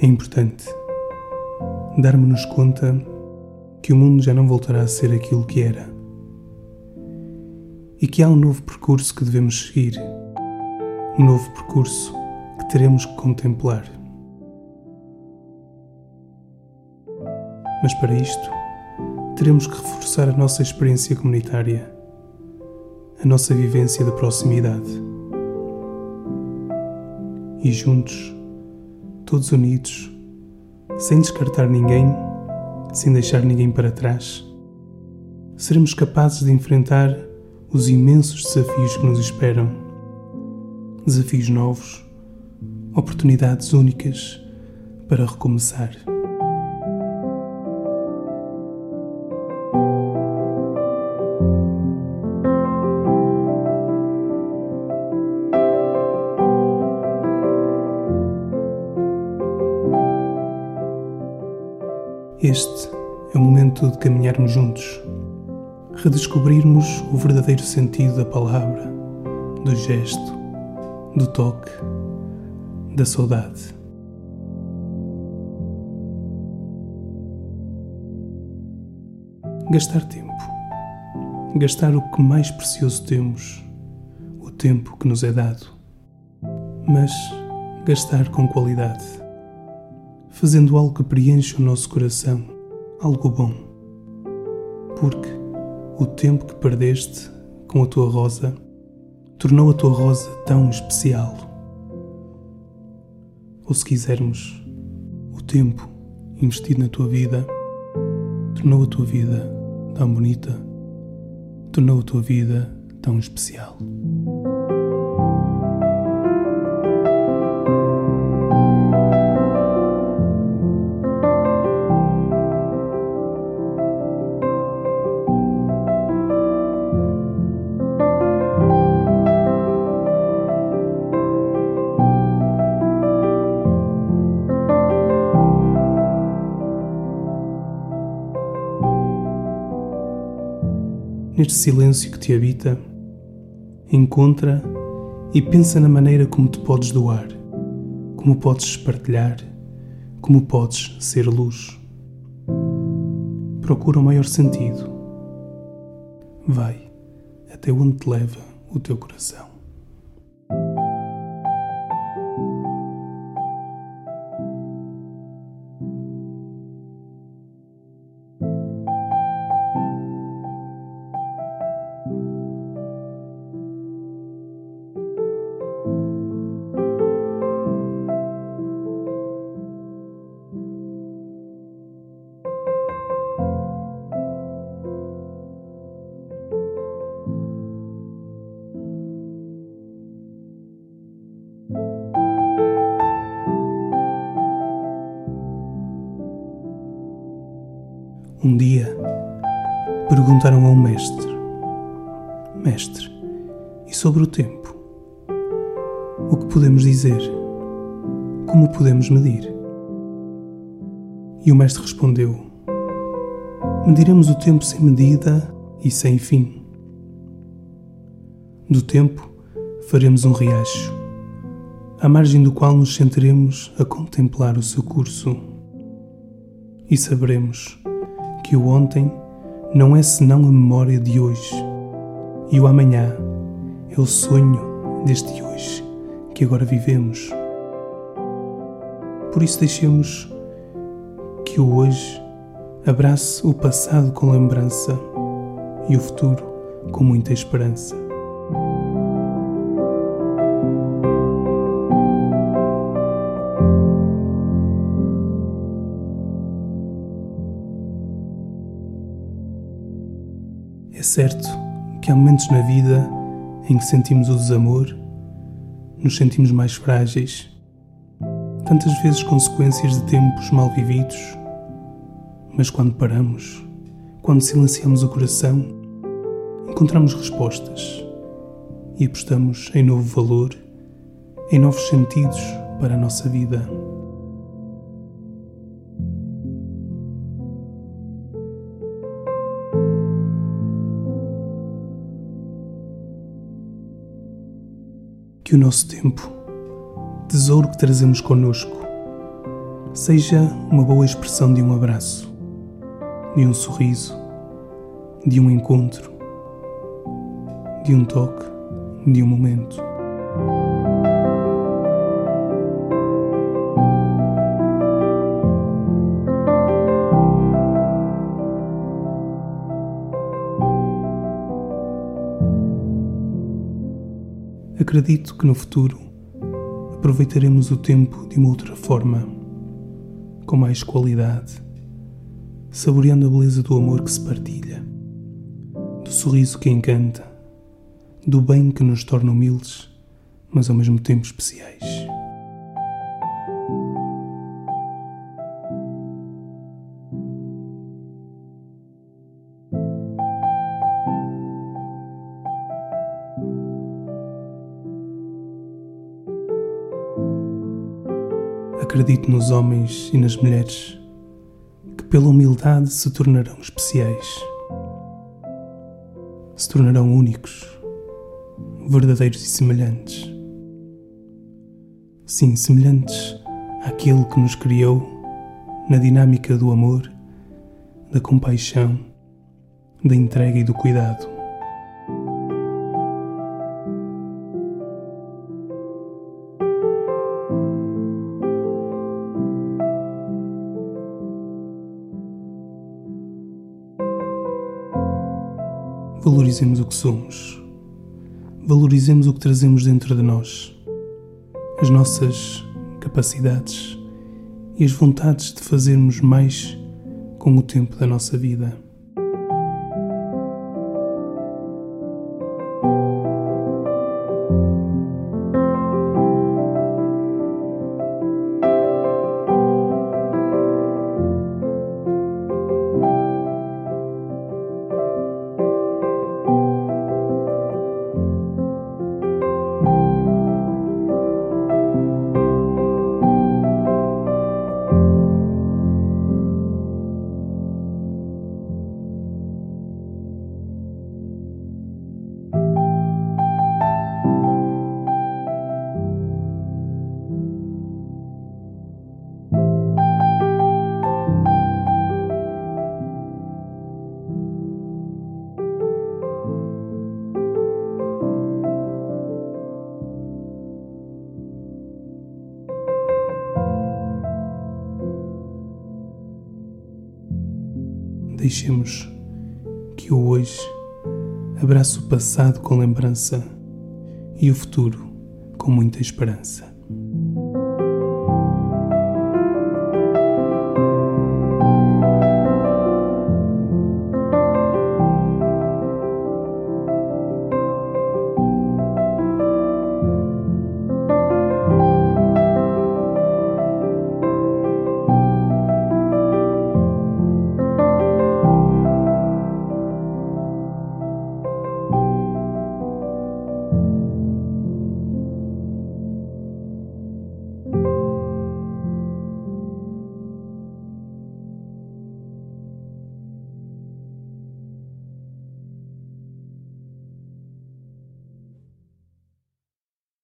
É importante darmos-nos conta que o mundo já não voltará a ser aquilo que era e que há um novo percurso que devemos seguir, um novo percurso que teremos que contemplar. Mas para isto, teremos que reforçar a nossa experiência comunitária, a nossa vivência da proximidade. E juntos, todos unidos, sem descartar ninguém, sem deixar ninguém para trás, seremos capazes de enfrentar os imensos desafios que nos esperam. Desafios novos, oportunidades únicas para recomeçar. Este é o momento de caminharmos juntos, redescobrirmos o verdadeiro sentido da palavra, do gesto, do toque, da saudade. Gastar tempo. Gastar o que mais precioso temos, o tempo que nos é dado. Mas gastar com qualidade fazendo algo que preenche o nosso coração, algo bom. Porque o tempo que perdeste com a tua rosa tornou a tua rosa tão especial. Ou se quisermos, o tempo investido na tua vida tornou a tua vida tão bonita, tornou a tua vida tão especial. Neste silêncio que te habita, encontra e pensa na maneira como te podes doar, como podes partilhar, como podes ser luz. Procura o maior sentido. Vai até onde te leva o teu coração. Um dia perguntaram a um mestre: Mestre, e sobre o tempo? O que podemos dizer? Como podemos medir? E o mestre respondeu: Mediremos o tempo sem medida e sem fim. Do tempo faremos um riacho, à margem do qual nos sentaremos a contemplar o seu curso e saberemos que o ontem não é senão a memória de hoje e o amanhã é o sonho deste hoje que agora vivemos. Por isso deixemos que o hoje abrace o passado com lembrança e o futuro com muita esperança. Certo que há momentos na vida em que sentimos o desamor, nos sentimos mais frágeis, tantas vezes consequências de tempos mal vividos, mas quando paramos, quando silenciamos o coração, encontramos respostas e apostamos em novo valor, em novos sentidos para a nossa vida. Que o nosso tempo, tesouro que trazemos conosco, Seja uma boa expressão de um abraço, de um sorriso, de um encontro, de um toque, de um momento. Acredito que no futuro aproveitaremos o tempo de uma outra forma, com mais qualidade, saboreando a beleza do amor que se partilha, do sorriso que encanta, do bem que nos torna humildes, mas ao mesmo tempo especiais. Acredito nos homens e nas mulheres que, pela humildade, se tornarão especiais, se tornarão únicos, verdadeiros e semelhantes. Sim, semelhantes àquele que nos criou na dinâmica do amor, da compaixão, da entrega e do cuidado. Valorizemos o que somos. Valorizemos o que trazemos dentro de nós. As nossas capacidades e as vontades de fazermos mais com o tempo da nossa vida. Deixemos que o hoje abrace o passado com lembrança e o futuro com muita esperança.